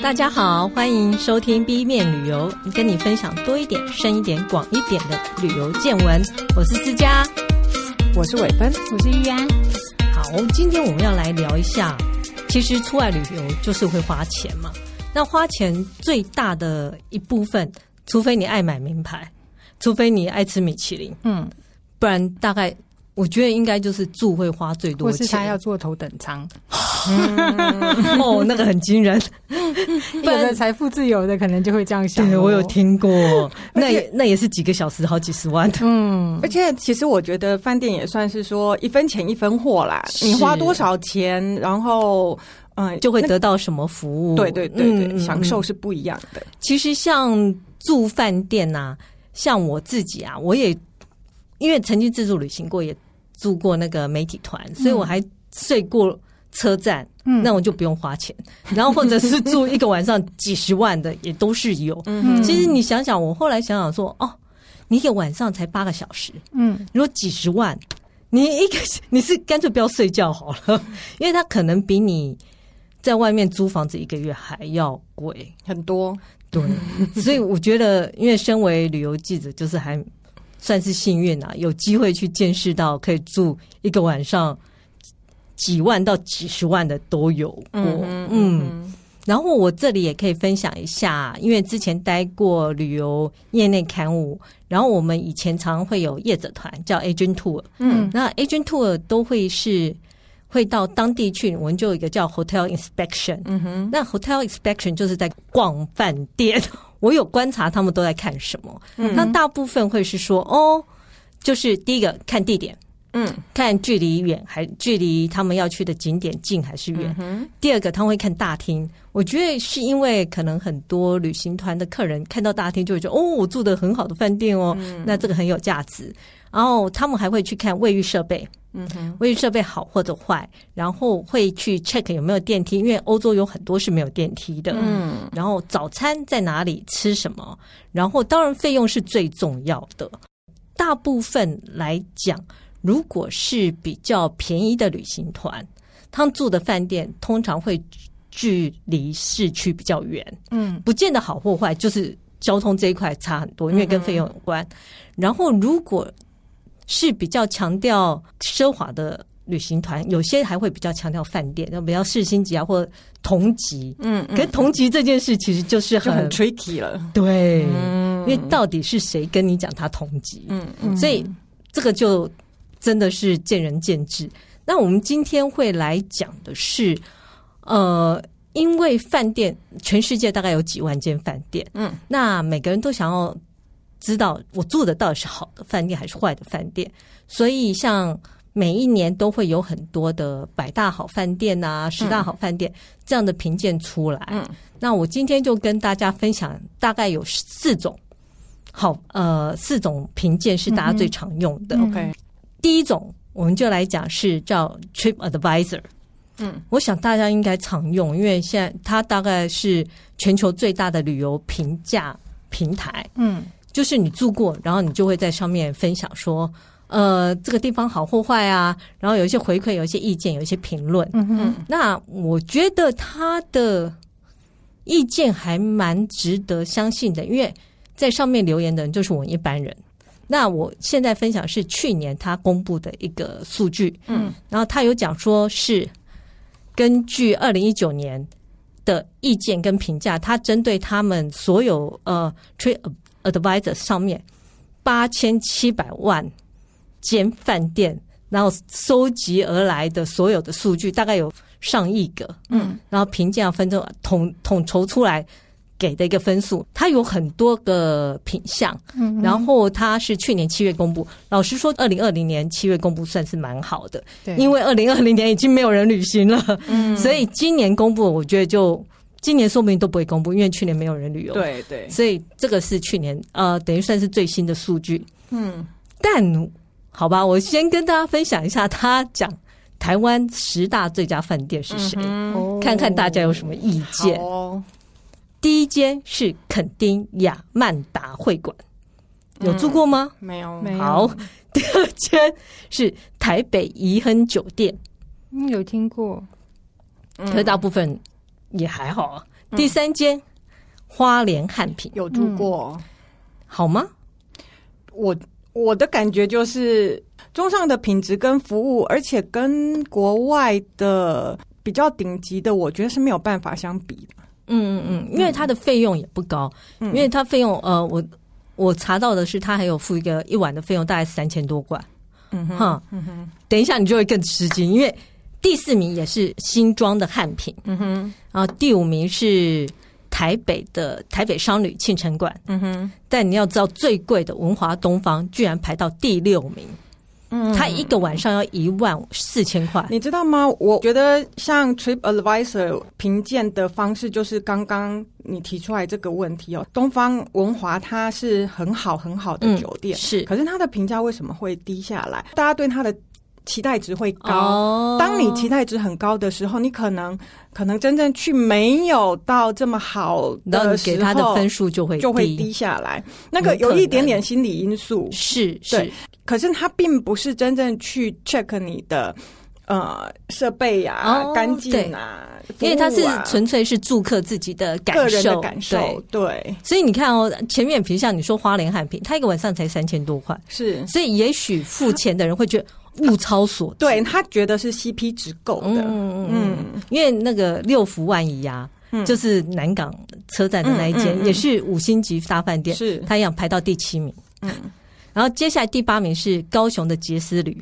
大家好，欢迎收听 B 面旅游，跟你分享多一点、深一点、广一点的旅游见闻。我是思佳，我是伟芬，我是玉安。好，今天我们要来聊一下，其实出外旅游就是会花钱嘛。那花钱最大的一部分，除非你爱买名牌，除非你爱吃米其林，嗯，不然大概。我觉得应该就是住会花最多钱，或是他要坐头等舱。哦，那个很惊人。有的财富自由的可能就会这样想。对，我有听过，那也那也是几个小时好几十万的。嗯，而且其实我觉得饭店也算是说一分钱一分货啦。你花多少钱，然后嗯，就会得到什么服务。对对对对，嗯，享受是不一样的。其实像住饭店呐，像我自己啊，我也因为曾经自助旅行过，也。住过那个媒体团，所以我还睡过车站，嗯，那我就不用花钱。然后或者是住一个晚上几十万的也都是有。嗯，其实你想想，我后来想想说，哦，你一个晚上才八个小时，嗯，如果几十万，你一个 你是干脆不要睡觉好了，因为它可能比你在外面租房子一个月还要贵很多。对，所以我觉得，因为身为旅游记者，就是还。算是幸运啊，有机会去见识到可以住一个晚上几万到几十万的都有过。嗯，然后我这里也可以分享一下，因为之前待过旅游业内刊物，然后我们以前常会有业者团叫 Agent Tour。嗯，那 Agent Tour 都会是会到当地去，我们就有一个叫 Hotel Inspection。嗯哼，那 Hotel Inspection 就是在逛饭店。我有观察他们都在看什么，嗯，那大部分会是说哦，就是第一个看地点，嗯，看距离远还距离他们要去的景点近还是远。嗯，第二个他们会看大厅，我觉得是因为可能很多旅行团的客人看到大厅就会觉得哦，我住的很好的饭店哦，嗯，那这个很有价值。然后他们还会去看卫浴设备。嗯哼，卫浴设备好或者坏，然后会去 check 有没有电梯，因为欧洲有很多是没有电梯的。嗯，然后早餐在哪里吃什么，然后当然费用是最重要的。大部分来讲，如果是比较便宜的旅行团，他们住的饭店通常会距离市区比较远。嗯，不见得好或坏，就是交通这一块差很多，因为跟费用有关。嗯、然后如果是比较强调奢华的旅行团，有些还会比较强调饭店，那比较四星级啊，或同级。嗯，嗯，跟同级这件事其实就是很，很 tricky 了。对，嗯，因为到底是谁跟你讲他同级？嗯嗯，所以这个就真的是见仁见智。那我们今天会来讲的是，呃，因为饭店全世界大概有几万间饭店，嗯，那每个人都想要。知道我住的到底是好的饭店还是坏的饭店，所以像每一年都会有很多的百大好饭店啊、十大好饭店这样的评鉴出来。嗯，那我今天就跟大家分享，大概有四种好呃四种评鉴是大家最常用的。OK，嗯，第一种我们就来讲是叫 Trip Advisor。嗯，我想大家应该常用，因为现在它大概是全球最大的旅游评价平台。嗯。就是你住过，然后你就会在上面分享说，呃，这个地方好或坏啊，然后有一些回馈，有一些意见，有一些评论。嗯哼，那我觉得他的意见还蛮值得相信的，因为在上面留言的人就是我们一般人。那我现在分享是去年他公布的一个数据，嗯，然后他有讲说是根据二零一九年的意见跟评价，他针对他们所有呃 trip Advisor 上面八千七百万间饭店，然后收集而来的所有的数据大概有上亿个，嗯，然后评价分成统统筹出来给的一个分数，它有很多个品项，嗯，然后它是去年七月公布，老实说，二零二零年七月公布算是蛮好的，对，因为二零二零年已经没有人旅行了，嗯，所以今年公布，我觉得就。今年说不定都不会公布，因为去年没有人旅游。对对，所以这个是去年呃，等于算是最新的数据。嗯，但好吧，我先跟大家分享一下，他讲台湾十大最佳饭店是谁，嗯，看看大家有什么意见。哦，第一间是肯丁亚曼达会馆，有住过吗？嗯，没有，没有。好，第二间是台北怡亨酒店，嗯，有听过，可是大部分。也还好啊。第三间花莲汉品有住过，嗯、好吗？我我的感觉就是中上的品质跟服务，而且跟国外的比较顶级的，我觉得是没有办法相比的。嗯嗯嗯，因为它的费用也不高，嗯、因为它费用呃，我我查到的是，它还有付一个一晚的费用，大概三千多块。嗯哼，嗯哼，等一下你就会更吃惊，因为第四名也是新庄的汉品，嗯哼，然后第五名是台北的台北商旅庆城馆，嗯哼，但你要知道最贵的文华东方居然排到第六名。嗯，他一个晚上要一万四千块，你知道吗？我觉得像 Trip Advisor 评鉴的方式，就是刚刚你提出来这个问题哦。东方文华它是很好很好的酒店，嗯、是，可是它的评价为什么会低下来？大家对它的期待值会高。哦、当你期待值很高的时候，你可能可能真正去没有到这么好的时候，给他的分数就会就会低下来。那个有一点点心理因素，是是。对可是他并不是真正去 check 你的呃设备呀、啊、哦、干净啊，啊因为他是纯粹是住客自己的感受，个人的感受。对，对。所以你看哦，前面比如像你说花莲汉品，他一个晚上才三千多块，是，所以也许付钱的人会觉得物超所值，对他觉得是 CP 值够的，嗯嗯嗯，因为那个六福万怡啊，嗯、就是南港车站的那一间，嗯嗯嗯、也是五星级大饭店，是，他一样排到第七名，嗯。然后接下来第八名是高雄的杰斯旅，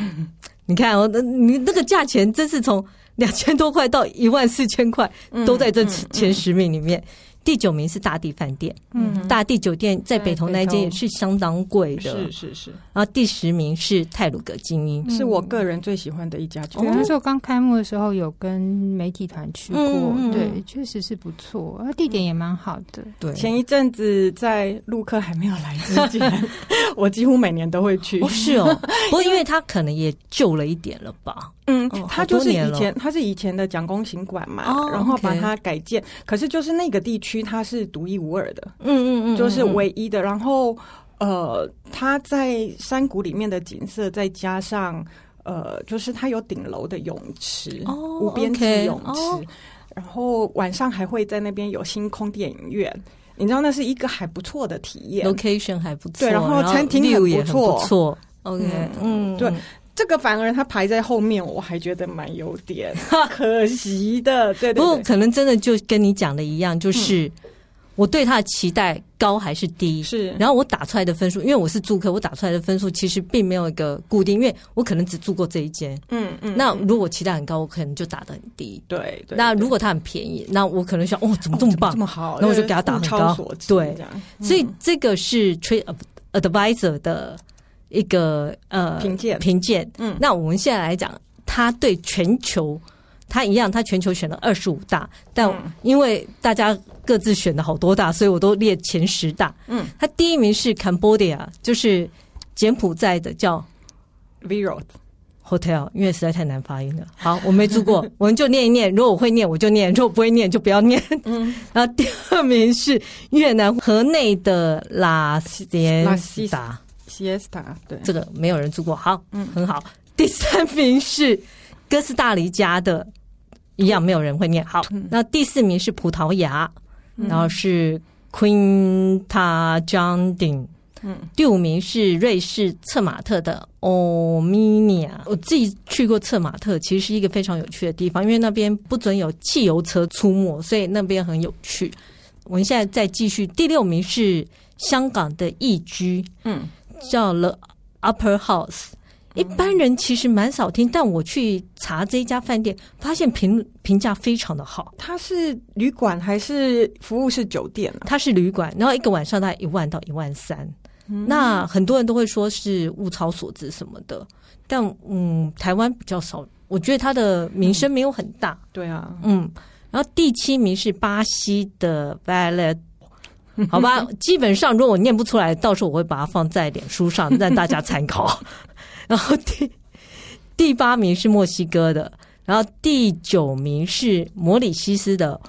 你看哦，那你那个价钱真是从两千多块到一万四千块，都在这前十名里面。第九名是大地饭店，嗯，大地酒店在北投那一间也是相当贵的，是是是。然后第十名是泰鲁格精英，是我个人最喜欢的一家酒店。那时候刚开幕的时候有跟媒体团去过，对，确实是不错，而地点也蛮好的。对，前一阵子在陆客还没有来之前，我几乎每年都会去。不是哦，不过因为他可能也旧了一点了吧。嗯，他就是以前，他是以前的蒋公行馆嘛，然后把它改建。可是就是那个地区，它是独一无二的，嗯嗯嗯，就是唯一的。然后呃，它在山谷里面的景色，再加上呃，就是它有顶楼的泳池，哦无边际泳池，然后晚上还会在那边有星空电影院。你知道那是一个还不错的体验，location 还不错，对，然后餐厅也很不错，OK，嗯，对。这个反而他排在后面，我还觉得蛮有点 可惜的。对，对，对，不过可能真的就跟你讲的一样，就是我对他的期待高还是低？是。然后我打出来的分数，因为我是住客，我打出来的分数其实并没有一个固定，因为我可能只住过这一间。嗯嗯。那如果期待很高，我可能就打的很低。对对。那如果他很便宜，那我可能想，哦，怎么这么棒，这么好？那我就给他打很高。对。所以这个是 trade Advisor 的。一个呃评鉴评鉴，嗯，那我们现在来讲，他对全球，他一样，他全球选了二十五大，但因为大家各自选了好多大，所以我都列前十大。嗯，他第一名是 Cambodia，就是柬埔寨的叫 Virot Hotel，因为实在太难发音了。好，我没住过，我们就念一念。如果我会念，我就念；如果不会念，就不要念。嗯，然后第二名是越南河内的拉斯拉西达。Siesta 对，这个没有人住过，好，嗯，很好。第三名是哥斯大黎加的，一样没有人会念。好，那第四名是葡萄牙，然后是 Quinta Jandin。嗯，第五名是瑞士策马特的 Ominia。我自己去过策马特，其实是一个非常有趣的地方，因为那边不准有汽油车出没，所以那边很有趣。我们现在再继续，第六名是香港的易居，嗯。叫 The Upper House，一般人其实蛮少听，但我去查这一家饭店，发现评评价非常的好。它是旅馆还是服务式酒店啊？它是旅馆，然后一个晚上大概一万到一万三。嗯、那很多人都会说是物超所值什么的，但嗯，台湾比较少。我觉得它的名声没有很大。嗯、对啊，嗯。然后第七名是巴西的 Valet。好吧，基本上如果我念不出来，到时候我会把它放在脸书上 让大家参考。然后第第八名是墨西哥的，然后第九名是摩里西斯的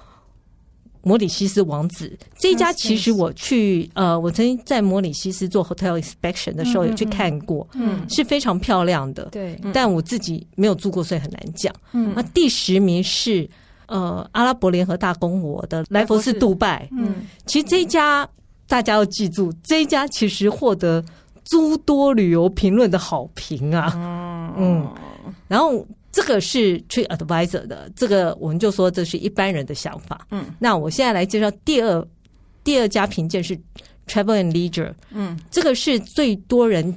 摩里西斯王子。这一家其实我去呃，我曾经在摩里西斯做 hotel inspection 的时候有去看过，嗯，是非常漂亮的。对，但我自己没有住过，所以很难讲。嗯，那第十名是呃阿拉伯联合大公国的莱佛士杜拜。嗯，其实这一家大家要记住，这一家其实获得诸多旅游评论的好评啊。嗯嗯，然后这个是 TripAdvisor 的，这个我们就说这是一般人的想法。嗯，那我现在来介绍第二第二家评鉴是 Travel and Leisure。嗯，这个是最多人。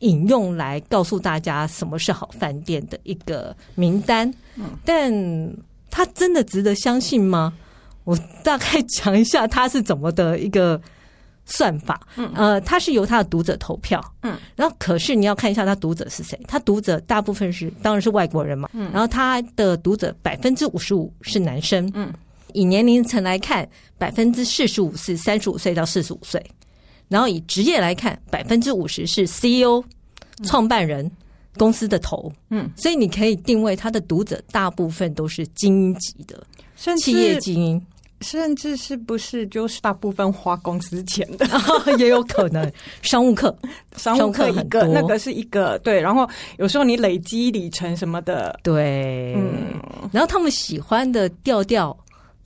引用来告诉大家什么是好饭店的一个名单，但它真的值得相信吗？我大概讲一下他是怎么的一个算法。嗯。呃，他是由他的读者投票，嗯，然后可是你要看一下他读者是谁，他读者大部分是当然是外国人嘛，嗯，然后他的读者百分之五十五是男生，嗯，以年龄层来看，百分之四十五是三十五岁到四十五岁。然后以职业来看，百分之五十是 CEO 创办人、嗯、公司的头，嗯，所以你可以定位他的读者大部分都是精英级的，甚至企业精英，甚至是不是就是大部分花公司钱的，也有可能。商务课，商务课一个那个是一个。对，然后有时候你累积里程什么的，对，嗯，然后他们喜欢的调调。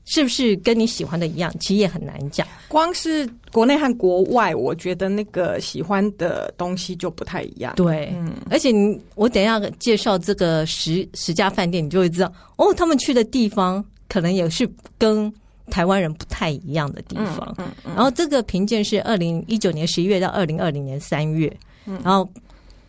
是不是跟你喜欢的一样？其实也很难讲。光是国内和国外，我觉得那个喜欢的东西就不太一样。对，嗯，而且你我等一下介绍这个十十家饭店，你就会知道哦，他们去的地方可能也是跟台湾人不太一样的地方。嗯，嗯，嗯，然后这个评鉴是二零一九年十一月到二零二零年三月，嗯，然后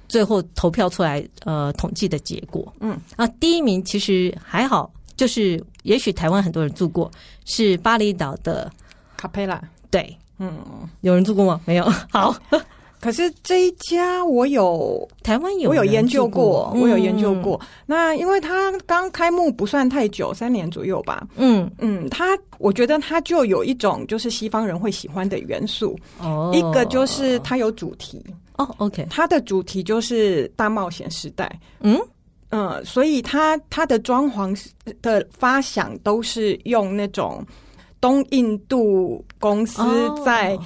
最后投票出来呃统计的结果，嗯，啊，第一名其实还好。就是，也许台湾很多人住过，是巴厘岛的卡佩拉。对，嗯，有人住过吗？没有。好，可是这一家我有台湾有，我有研究过，我有研究过。那因为它刚开幕不算太久，三年左右吧。嗯嗯，它我觉得它就有一种就是西方人会喜欢的元素。哦，一个就是它有主题。哦，OK，它的主题就是大冒险时代。嗯。嗯，所以他他的装潢的发想都是用那种东印度公司在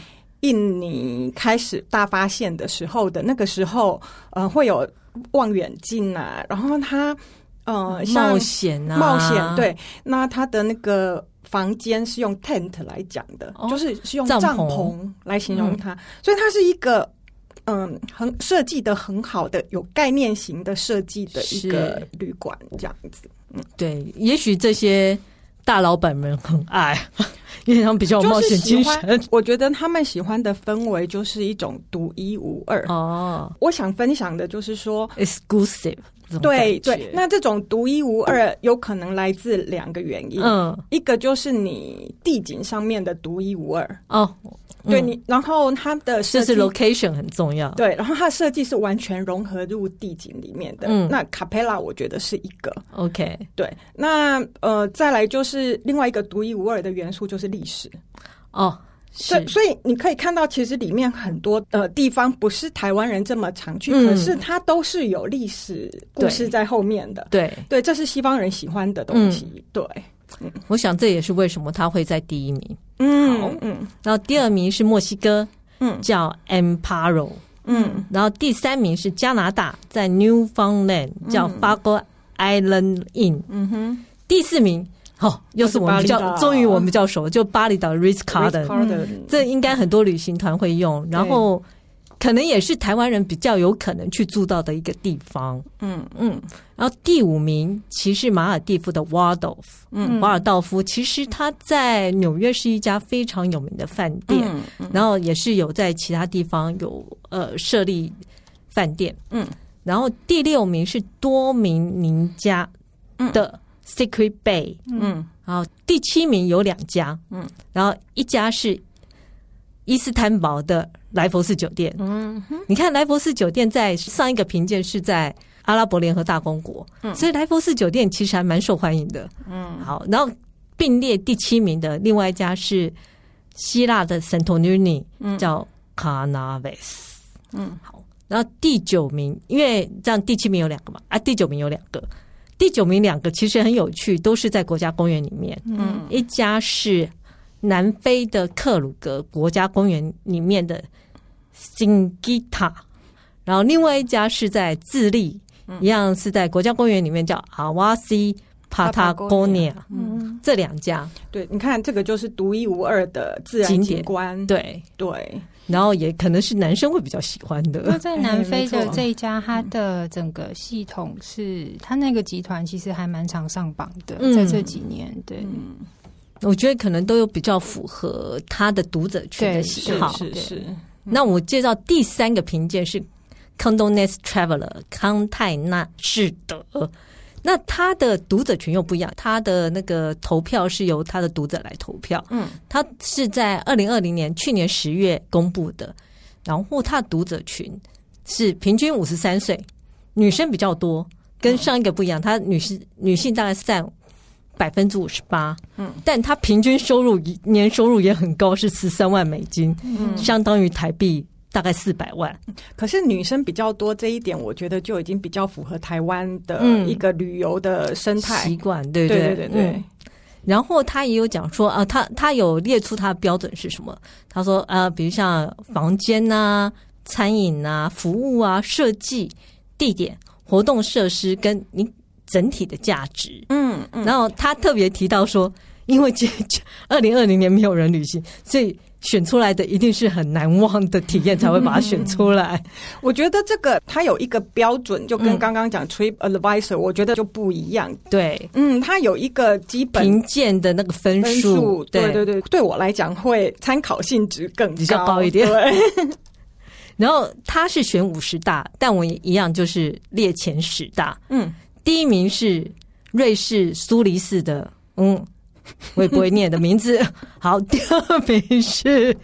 印尼开始大发现的时候的那个时候，呃，会有望远镜啊，然后他呃冒险啊，冒险对，那他的那个房间是用 tent 来讲的，哦、就是是用帐篷来形容它，嗯、所以它是一个。嗯，很设计的很好的，有概念型的设计的一个旅馆这样子。嗯，对，也许这些大老板们很爱，因为他们比较有冒险精神。我觉得他们喜欢的氛围就是一种独一无二。哦，我想分享的就是说，exclusive。对对，那这种独一无二有可能来自两个原因。嗯，一个就是你地景上面的独一无二。哦。对你，然后它的设计是 location 很重要。对，然后它的设计是完全融合入地景里面的。嗯，那卡佩拉我觉得是一个 OK。对，那呃，再来就是另外一个独一无二的元素就是历史。哦，是，所以你可以看到，其实里面很多呃地方不是台湾人这么常去，嗯、可是它都是有历史故事在后面的。对，对，这是西方人喜欢的东西。嗯、对。嗯，我想这也是为什么它会在第一名。嗯，然后第二名是墨西哥，嗯，叫 Amparo，嗯，然后第三名是加拿大，在 Newfoundland 叫 Fargo Island Inn，嗯哼，第四名，哦，又是我们比较，终于我们比较熟，就巴厘岛 Ritz Carlton，这应该很多旅行团会用，然后。可能也是台湾人比较有可能去住到的一个地方，嗯嗯。然后第五名其实马尔蒂夫的瓦尔道夫，嗯，瓦尔道夫其实他在纽约是一家非常有名的饭店，嗯嗯、然后也是有在其他地方有呃设立饭店，嗯。然后第六名是多明尼加的 Secret Bay，嗯。然后第七名有两家，嗯。然后一家是伊斯坦堡的。莱佛士酒店，嗯哼，你看莱佛士酒店在上一个评鉴是在阿拉伯联合大公国，嗯，所以莱佛士酒店其实还蛮受欢迎的，嗯，好，然后并列第七名的另外一家是希腊的圣托里尼，嗯，叫卡纳维斯，嗯，好，然后第九名，因为这样第七名有两个嘛，啊，第九名有两个，第九名两个其实很有趣，都是在国家公园里面，嗯，一家是南非的克鲁格国家公园里面的。辛吉塔，然后另外一家是在智利，嗯、一样是在国家公园里面叫阿瓦西 Patagonia，嗯，这两家，对，你看这个就是独一无二的自然景观，对。对，然后也可能是男生会比较喜欢的。那在南非的这一家，它的整个系统是，它那个集团其实还蛮常上榜的，在这几年，对，我觉得可能都有比较符合他的读者群的喜好。是是。那我介绍第三个评鉴是 Condoness Traveler 康泰纳仕德。那他的读者群又不一样，他的那个投票是由他的读者来投票。嗯，他是在二零二零年去年十月公布的，然后他的读者群是平均五十三岁，女生比较多，跟上一个不一样，他女士女性大概是占百分之五十八。嗯，但他平均收入年收入也很高，是十三万美金，嗯，相当于台币。大概四百万，可是女生比较多这一点，我觉得就已经比较符合台湾的一个旅游的生态习惯，对对对对对。嗯、然后他也有讲说啊，他他有列出他的标准是什么？他说啊，比如像房间呐、啊、餐饮啊、服务啊、设计、地点、活动设施跟你整体的价值。嗯嗯。然后他特别提到说，因为这 二零二零年没有人旅行，所以。选出来的一定是很难忘的体验，才会把它选出来。我觉得这个它有一个标准，就跟刚刚讲 Trip Advisor，我觉得就不一样。对，嗯，它有一个基本评鉴的那个分数。对对对，对我来讲会参考性质更比较高一点。对。然后他是选五十大，但我也一样就是列前十大。嗯，第一名是瑞士苏黎世的，嗯。我也不会念的名字。好，第二名是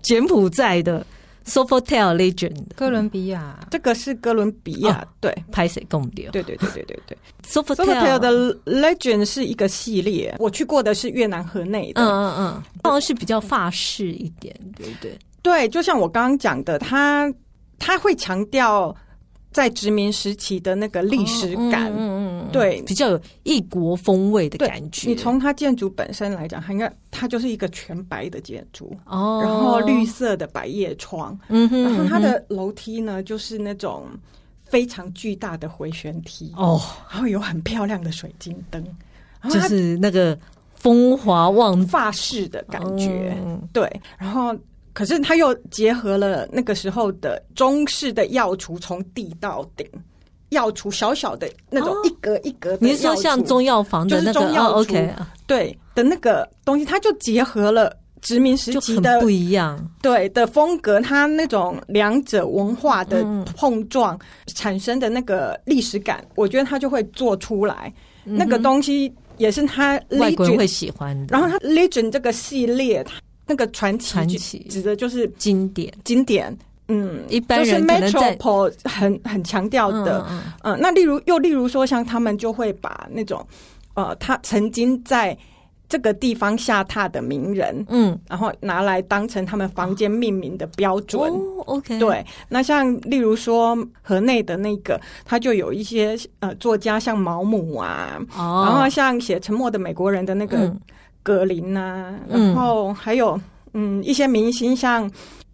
柬埔寨的 Sofitel Legend，哥伦比亚，这个是哥伦比亚，哦、对，拍谁共掉？对对对对对对，Sofitel 的 Legend 是一个系列，我去过的是越南河内的，嗯嗯嗯，好像是比较法式一点，对不对？对，就像我刚刚讲的，他他会强调。在殖民时期的那个历史感，哦、嗯对，比较有异国风味的感觉。你从它建筑本身来讲，它应该它就是一个全白的建筑哦，然后绿色的百叶窗，嗯哼，然后它的楼梯呢，就是那种非常巨大的回旋梯。哦，然后有很漂亮的水晶灯，就是那个风华旺法式的感觉，哦、对，然后。可是他又结合了那个时候的中式的药橱，从地到顶，药橱小小的那种一格一格的。你是说像中药房的那个中药橱？OK，对的那个东西，它就结合了殖民时期的不一样，对的风格，它那种两者文化的碰撞产生的那个历史感，我觉得他就会做出来。那个东西也是他外国人会喜欢的。然后他 Legend 这个系列，那个传奇，传奇指的就是经典，经典。嗯，一般人可能在 Metropole 很很强调的。嗯，嗯，那例如又例如说，像他们就会把那种呃，他曾经在这个地方下榻的名人，嗯，然后拿来当成他们房间命名的标准。哦，OK，对。那像例如说河内的那个，他就有一些呃作家，像毛姆啊，哦，然后像写《沉默的美国人》的那个。嗯格林啊，然后还有嗯，嗯一些明星像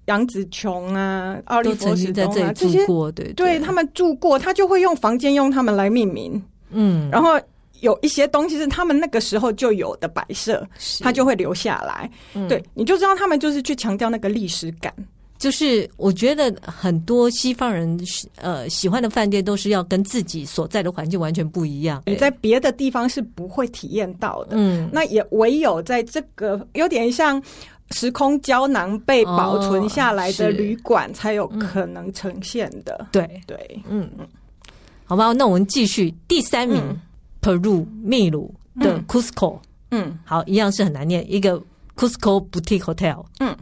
杨紫琼啊、奥利弗史东啊这些，对对，他们住过，他就会用房间用他们来命名。嗯，然后有一些东西是他们那个时候就有的摆设，他就会留下来。嗯、对，你就知道他们就是去强调那个历史感。就是我觉得很多西方人呃喜欢的饭店都是要跟自己所在的环境完全不一样，你在别的地方是不会体验到的。嗯，那也唯有在这个有点像时空胶囊被保存下来的旅馆才有可能呈现的。哦、对。对，嗯。嗯，好吧，那我们继续第三名，嗯、Peru 秘鲁的 Cusco，嗯，好，一样是很难念，一个 Cusco Boutique Hotel，嗯，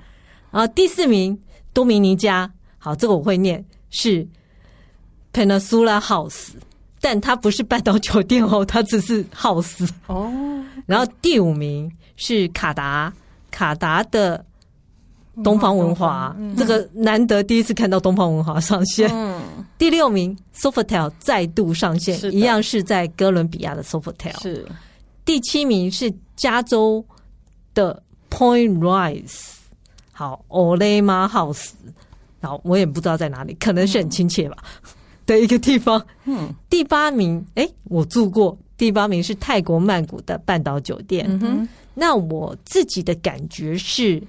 然后第四名。多米尼加，好，这个我会念，是 Peninsula House，但它不是半岛酒店哦，它只是 house 哦。然后第五名是卡达，卡达的东方文华，这个难得第一次看到东方文华上线。嗯、第六名 Sofitel 再度上线，的一样是在哥伦比亚的 Sofitel。是。第七名是加州的 Point Rise。好，Olema House，好，我也不知道在哪里，可能是很亲切吧，嗯、的一个地方。嗯，第八名，哎，我住过第八名是泰国曼谷的半岛酒店。嗯哼，那我自己的感觉是，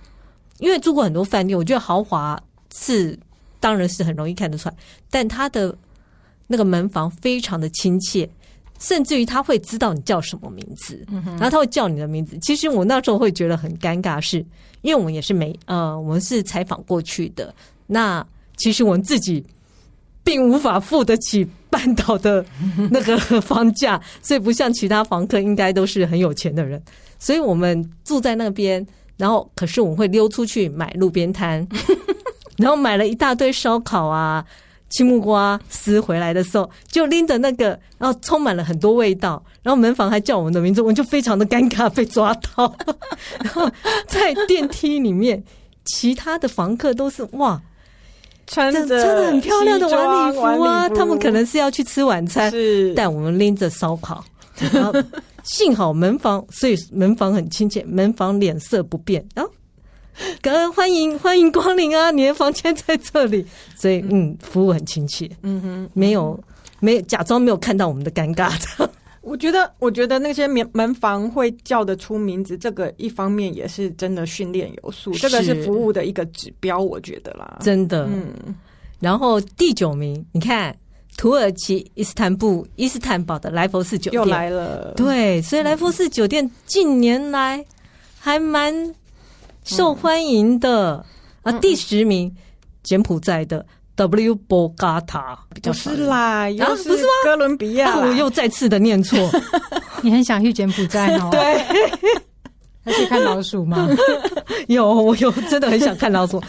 因为住过很多饭店，我觉得豪华是当然是很容易看得出来，但它的那个门房非常的亲切，甚至于他会知道你叫什么名字，嗯，然后他会叫你的名字。其实我那时候会觉得很尴尬，是因为我们也是没呃，我们是采访过去的。那其实我们自己。并无法付得起半岛的那个房价，所以不像其他房客，应该都是很有钱的人。所以我们住在那边，然后可是我们会溜出去买路边摊，然后买了一大堆烧烤啊、青木瓜丝回来的时候，就拎着那个，然后充满了很多味道，然后门房还叫我们的名字，我们就非常的尴尬，被抓到。然后在电梯里面，其他的房客都是哇。穿着穿的很漂亮的晚礼服啊，他们可能是要去吃晚餐，是但我们拎着烧烤，然后幸好门房，所以门房很亲切，门房脸色不变啊，感恩欢迎欢迎光临啊，你的房间在这里，所以嗯，服务很亲切，嗯哼，没有没有假装没有看到我们的尴尬的。我觉得，我觉得那些门门房会叫得出名字，这个一方面也是真的训练有素，这个是服务的一个指标，我觉得啦，真的。嗯，然后第九名，你看土耳其伊斯坦布伊斯坦堡的莱佛士酒店。又来了，对，所以莱佛士酒店近年来还蛮受欢迎的、嗯、啊。第十名，柬埔寨的。W 波嘎塔比较是啦，又是哥伦比亚，我又再次的念错。你很想去柬埔寨哦？对，还去看老鼠吗？有，我有，真的很想看老鼠。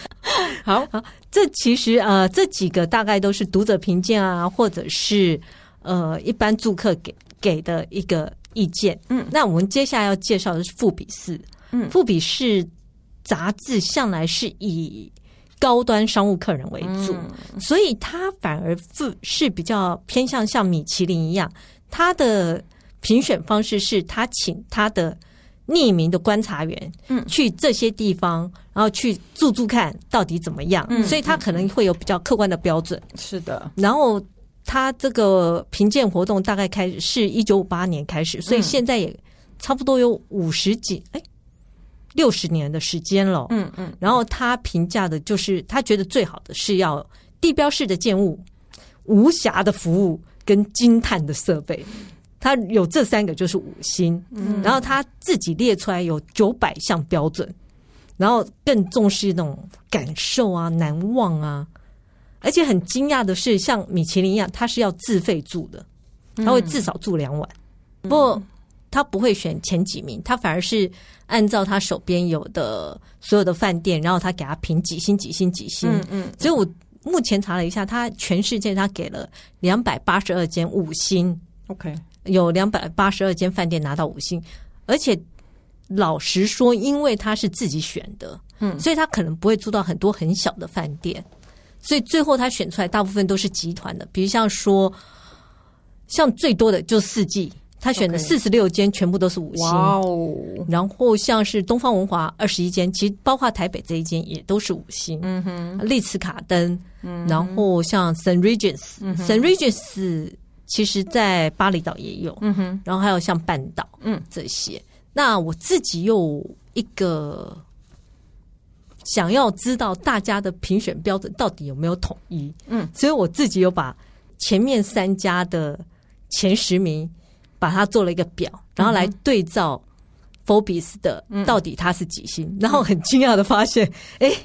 好好，这其实呃，这几个大概都是读者评鉴啊，或者是呃一般住客给给的一个意见。嗯，那我们接下来要介绍的是富比士。嗯，富比士杂志向来是以。高端商务客人为主，嗯、所以他反而是是比较偏向像米其林一样，他的评选方式是他请他的匿名的观察员，嗯，去这些地方，然后去住住看到底怎么样，嗯，所以他可能会有比较客观的标准，是的。然后他这个评鉴活动大概开始是一九五八年开始，所以现在也差不多有五十几，哎。六十年的时间了，嗯嗯，然后他评价的就是他觉得最好的是要地标式的建物、无瑕的服务跟惊叹的设备，他有这三个就是五星，嗯，然后他自己列出来有九百项标准，然后更重视那种感受啊、难忘啊，而且很惊讶的是，像米其林一样，他是要自费住的，他会至少住两晚，不过。他不会选前几名，他反而是按照他手边有的所有的饭店，然后他给他评几星、几星、几星。嗯嗯。所以我目前查了一下，他全世界他给了两百八十二间五星。OK，有两百八十二间饭店拿到五星，而且老实说，因为他是自己选的，嗯，所以他可能不会住到很多很小的饭店，所以最后他选出来大部分都是集团的，比如像说，像最多的就四季。他选的四十六间全部都是五星，哇哦！然后像是东方文华二十一间，其实包括台北这一间也都是五星。嗯哼，丽兹卡登，嗯，然后像 St. Regis，St. Regis 其实在巴厘岛也有，嗯哼，然后还有像半岛，嗯，这些。那我自己又一个想要知道大家的评选标准到底有没有统一，嗯，所以我自己有把前面三家的前十名。把它做了一个表，然后来对照 Forbes 的到底它是几星，嗯、然后很惊讶的发现，哎、欸，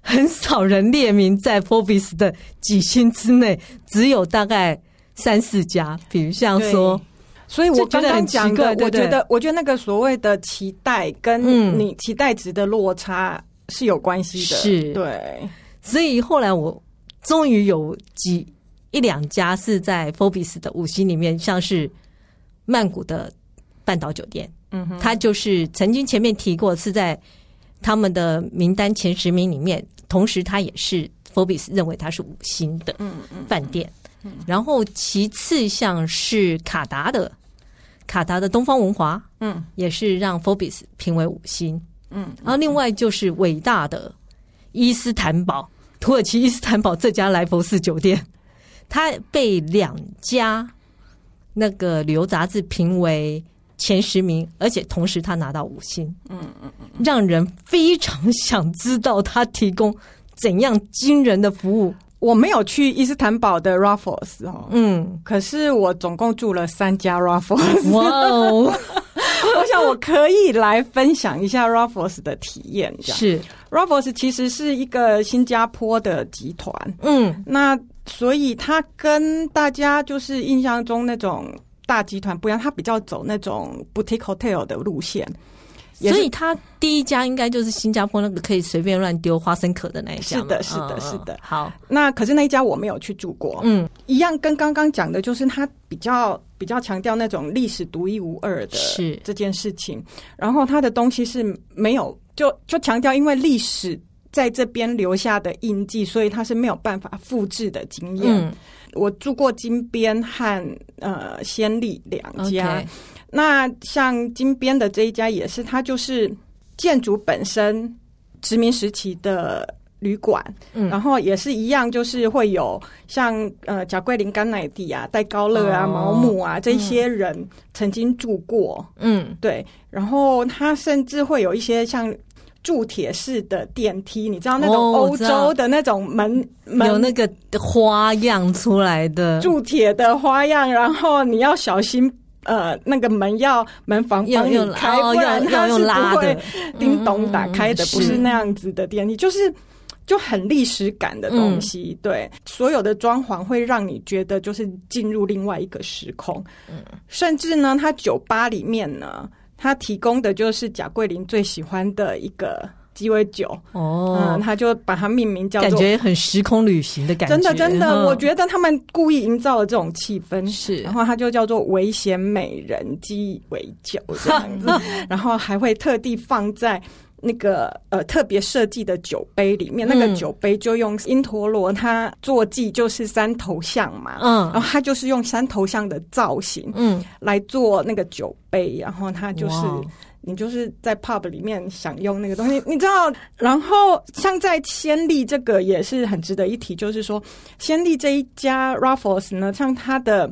很少人列名在 Forbes 的几星之内，只有大概三四家，比如像说，所以我刚刚讲的，我觉得，我觉得那个所谓的期待跟你期待值的落差是有关系的，是。对，所以后来我终于有几一两家是在 Forbes 的五星里面，像是。曼谷的半岛酒店，嗯哼，他就是曾经前面提过是在他们的名单前十名里面，同时他也是 Forbes 认为他是五星的饭店。嗯。嗯，然后其次像是卡达的卡达的东方文华，嗯，也是让 Forbes 评为五星，嗯，然后另外就是伟大的伊斯坦堡土耳其伊斯坦堡这家莱佛士酒店，它被两家。那个旅游杂志评为前十名，而且同时他拿到五星，嗯嗯嗯，让人非常想知道他提供怎样惊人的服务。我没有去伊斯坦堡的 Raffles 哦，嗯，可是我总共住了三家 Raffles，哇哦，我想我可以来分享一下 Raffles 的体验。是。Raffles 其实是一个新加坡的集团，嗯，那所以它跟大家就是印象中那种大集团不一样，它比较走那种 boutique hotel 的路线。所以他第一家应该就是新加坡那个可以随便乱丢花生壳的那一家。是的，是的，是的。好，那可是那一家我没有去住过。嗯，一样跟刚刚讲的，就是他比较比较强调那种历史独一无二的是这件事情。然后他的东西是没有，就就强调因为历史在这边留下的印记，所以它是没有办法复制的经验。嗯，我住过金边和呃暹粒两家。那像金边的这一家也是，它就是建筑本身殖民时期的旅馆，嗯，然后也是一样，就是会有像呃贾桂林、甘乃迪啊、戴高乐啊、哦、毛姆啊这些人曾经住过，嗯，对，然后它甚至会有一些像铸铁式的电梯，你知道那种欧洲的那种门，哦、门有那个花样出来的铸铁的花样，然后你要小心。呃，那个门要门房帮你开，不然它是不会叮咚打开的，不是那样子的电梯，就是就很历史感的东西。嗯、对，所有的装潢会让你觉得就是进入另外一个时空。嗯，甚至呢，它酒吧里面呢，它提供的就是贾桂林最喜欢的一个。鸡尾酒哦，嗯，他就把它命名叫做，感觉很时空旅行的感觉。真的，真的，嗯，我觉得他们故意营造了这种气氛，是。然后他就叫做危险美人鸡尾酒这样子，然后还会特地放在那个呃特别设计的酒杯里面，嗯，那个酒杯就用因陀罗他坐骑就是三头象嘛，嗯，然后他就是用三头象的造型，嗯，来做那个酒杯，然后他就是。你就是在 pub 里面享用那个东西，你知道？然后像在暹粒这个也是很值得一提，就是说暹粒这一家 Raffles 呢，像它的。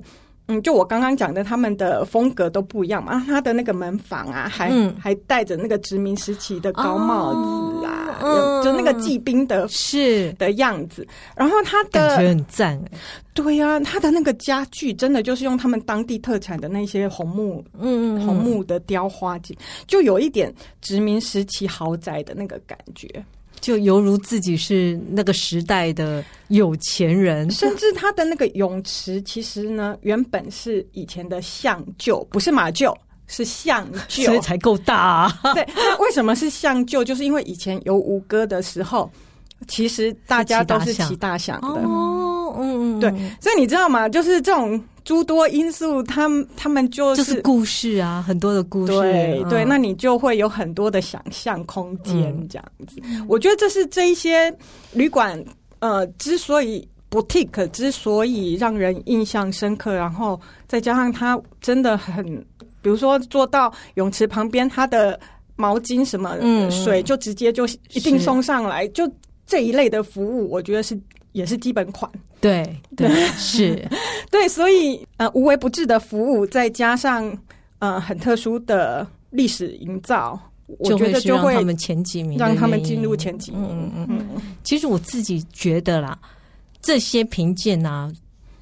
嗯，就我刚刚讲的，他们的风格都不一样嘛。他的那个门房啊，还、嗯、还戴着那个殖民时期的高帽子啊，哦、就那个骑兵的是的样子。然后他的感觉很赞，对呀、啊，他的那个家具真的就是用他们当地特产的那些红木，嗯，红木的雕花，就有一点殖民时期豪宅的那个感觉。就犹如自己是那个时代的有钱人，甚至他的那个泳池，其实呢，原本是以前的象臼，不是马厩，是象臼，所以才够大啊。对，那为什么是象臼？就是因为以前游吴哥的时候，其实大家都是骑大象的。哦，嗯嗯，对，所以你知道吗？就是这种。诸多因素，他们他们就是就是故事啊，很多的故事。对对，那你就会有很多的想象空间，这样子。嗯、我觉得这是这一些旅馆呃，之所以 boutique 之所以让人印象深刻，然后再加上它真的很，比如说坐到泳池旁边，它的毛巾什么水就直接就一定送上来，嗯、就这一类的服务，我觉得是。也是基本款，对对 是，对，所以呃无微不至的服务，再加上呃很特殊的历史营造，我觉得就会让他们前几名，让他们进入前几名。嗯嗯嗯。其实我自己觉得啦，这些评鉴啊，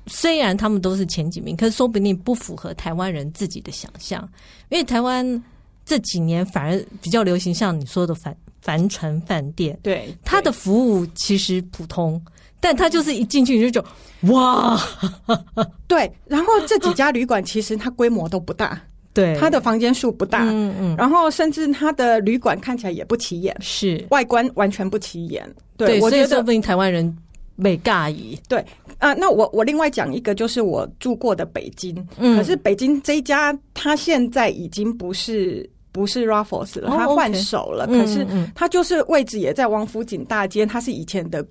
虽然他们都是前几名，可是说不定不符合台湾人自己的想象，因为台湾这几年反而比较流行像你说的帆帆船饭店，对，它的服务其实普通。但他就是一进去你就就哇，对，然后这几家旅馆其实它规模都不大，对，它的房间数不大，嗯嗯，然后甚至它的旅馆看起来也不起眼，是。外观完全不起眼，对，我觉得说不定台湾人没尬意，对啊，那我我另外讲一个，就是我住过的北京，嗯，可是北京这一家它现在已经不是。不是 Raffles 了，他换手了。可是他就是位置也在王府井大街，他是以前的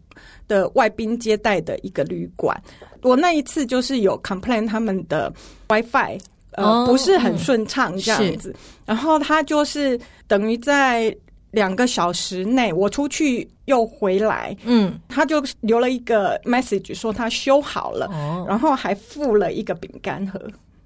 的外宾接待的一个旅馆。我那一次就是有 complain 他们的 WiFi 呃不是很顺畅这样子，然后他就是等于在两个小时内，我出去又回来，嗯，他就留了一个 message 说他修好了，然后还附了一个饼干盒。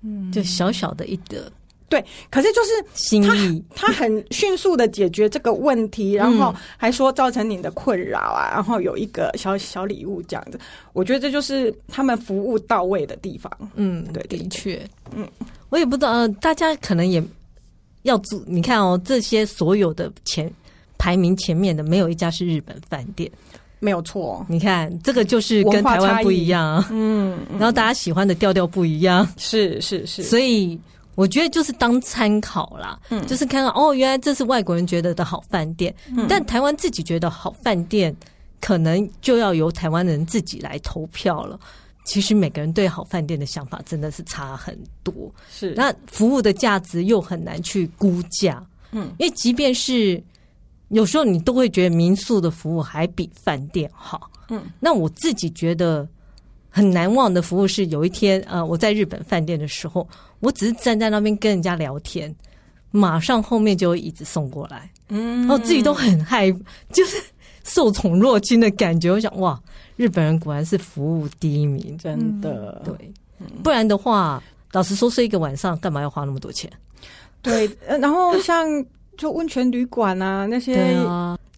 嗯，就小小的一个。对，可是就是心意，他很迅速的解决这个问题，然后还说造成你的困扰啊，然后有一个小小礼物这样子，我觉得这就是他们服务到位的地方。嗯，对，的确，嗯，我也不知道，大家可能也要注，你看哦，这些所有的前排名前面的，没有一家是日本饭店，没有错。你看这个就是跟台湾不一样，嗯，然后大家喜欢的调调不一样，是是是，所以。我觉得就是当参考啦，嗯，就是看看哦，原来这是外国人觉得的好饭店，嗯，但台湾自己觉得好饭店，可能就要由台湾人自己来投票了。其实每个人对好饭店的想法真的是差很多，是。那服务的价值又很难去估价，嗯，因为即便是有时候你都会觉得民宿的服务还比饭店好，嗯，那我自己觉得。很难忘的服务是有一天，呃，我在日本饭店的时候，我只是站在那边跟人家聊天，马上后面就有椅子送过来，嗯，然后自己都很害，就是受宠若惊的感觉。我想，哇，日本人果然是服务第一名，真的，对，不然的话，老实说，睡一个晚上干嘛要花那么多钱？对，然后像就温泉旅馆啊那些。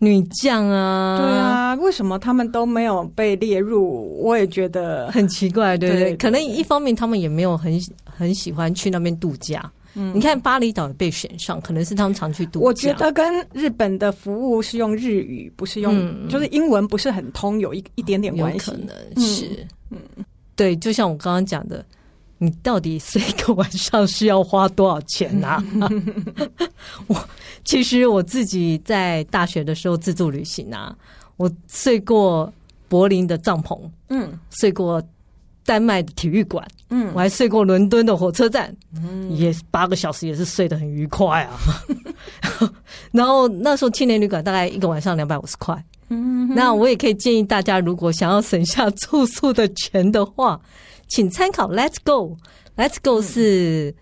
女将啊，对啊，为什么他们都没有被列入？我也觉得很奇怪，对不对？可能一方面他们也没有很很喜欢去那边度假。嗯，你看巴厘岛也被选上，可能是他们常去度假。我觉得跟日本的服务是用日语，不是用，嗯、就是英文不是很通，有一一点点关系。可能是，嗯，对，就像我刚刚讲的，你到底睡一个晚上是要花多少钱啊？我。其实我自己在大学的时候自助旅行啊，我睡过柏林的帐篷，嗯，睡过丹麦的体育馆，嗯，我还睡过伦敦的火车站，嗯，也八个小时也是睡得很愉快啊。然后那时候青年旅馆大概一个晚上两百五十块，嗯，那我也可以建议大家，如果想要省下住宿的钱的话，请参考 Let's Go，Let's Go 是。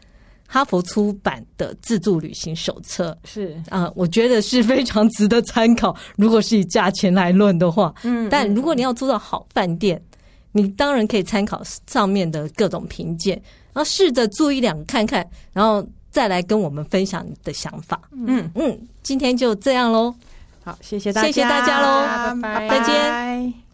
哈佛出版的自助旅行手册。是。啊、呃，我觉得是非常值得参考。如果是以价钱来论的话，嗯，但如果你要住到好饭店，你当然可以参考上面的各种评鉴，然后试着住一两个看看，然后再来跟我们分享你的想法。嗯。嗯，今天就这样喽，好，谢谢大家，谢谢大家喽，拜拜，再见。